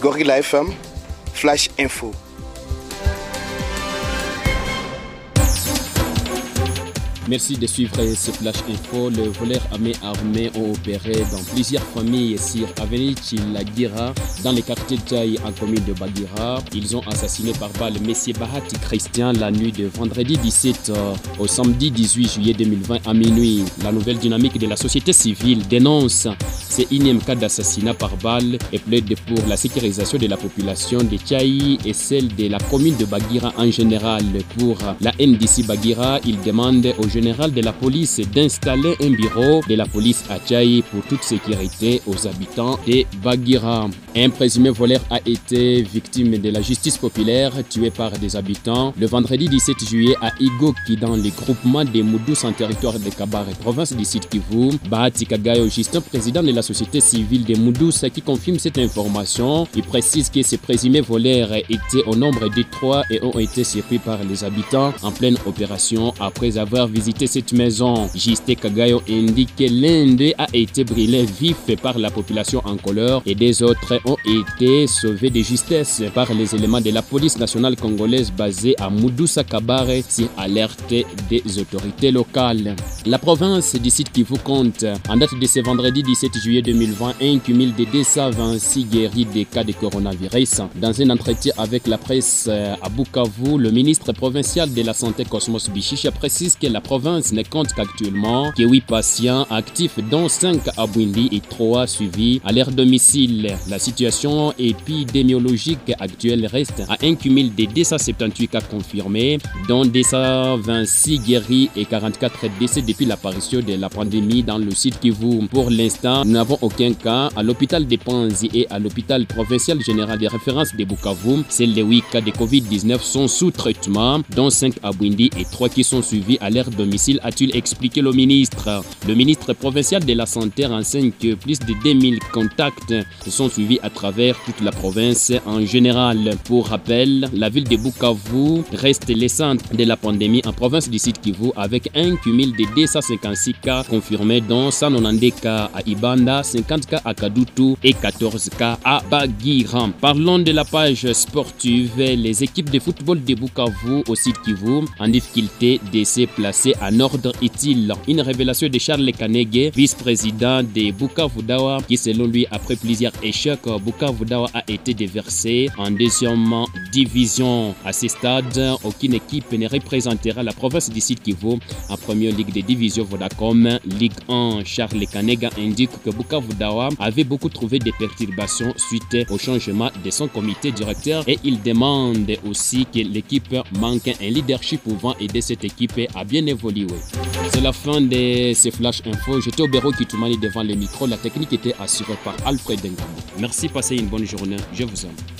Gorilla FM, Flash Info. Merci de suivre ce flash info. Les voleurs armés armés ont opéré dans plusieurs familles sur Avenue Chilagira, dans les quartiers de en commune de Bagira. Ils ont assassiné par balle Messie Bahati Christian la nuit de vendredi 17 au samedi 18 juillet 2020 à minuit. La nouvelle dynamique de la société civile dénonce ces énième cas d'assassinat par balle et plaide pour la sécurisation de la population de Tchaï et celle de la commune de Bagira en général. Pour la NDC Bagira, il demande au général de la police d'installer un bureau de la police à Tchaï pour toute sécurité aux habitants de Bagira. Un présumé voleur a été victime de la justice populaire tué par des habitants le vendredi 17 juillet à Igoki dans le groupement des Moudous en territoire de Kabare, province du Sud Kivu. Bahati Kagayo, Justin, président de la société civile des Moudous, qui confirme cette information. Il précise que ces présumés voleurs étaient au nombre de trois et ont été surpris par les habitants en pleine opération après avoir visité cette maison. Justin Kagayo indique que l'un d'eux a été brûlé vif par la population en couleur et des autres ont été sauvés de justesse par les éléments de la police nationale congolaise basée à Moudoussa Kabare sur alerte des autorités locales. La province du site vous compte, en date de ce vendredi 17 juillet 2020, un cumul de 226 guéris des cas de coronavirus. Dans un entretien avec la presse à Bukavu, le ministre provincial de la Santé Cosmos Bichicha précise que la province ne compte qu'actuellement que 8 patients actifs, dont 5 à Bwindi et 3 suivis à leur domicile. Situation épidémiologique actuelle reste à un cumul de 278 cas confirmés, dont 226 guéris et 44 décès depuis l'apparition de la pandémie dans le site Kivu. Pour l'instant, nous n'avons aucun cas à l'hôpital de Panzi et à l'hôpital provincial général de référence de Bukavu. Ces les 8 cas de Covid-19 sont sous traitement, dont 5 à Bwindi et 3 qui sont suivis à leur domicile, a-t-il expliqué le ministre. Le ministre provincial de la Santé renseigne que plus de 2000 contacts sont suivis à travers toute la province en général. Pour rappel, la ville de Bukavu reste le centre de la pandémie en province du Sud Kivu avec un cumul de 256 cas confirmés dont 190 cas à Ibanda, 50 cas à Kadutu et 14 cas à Bagiram. Parlons de la page sportive. Les équipes de football de Bukavu au Sud Kivu en difficulté de se placer en ordre utile. Une révélation de Charles Kanege, vice-président de Bukavu Dawa, qui selon lui après plusieurs échecs Bukavu Dawa a été déversé en deuxième division. À ce stade, aucune équipe ne représentera la province du Sud Kivu en première ligue de division Vodacom. Ligue 1, Charles Kanega indique que Bukavu Dawa avait beaucoup trouvé des perturbations suite au changement de son comité directeur et il demande aussi que l'équipe manque un leadership pouvant aider cette équipe à bien évoluer. C'est la fin de ces flash info. J'étais au bureau Kitumani devant le micro. La technique était assurée par Alfred Dengambo. Merci, passez une bonne journée. Je vous aime.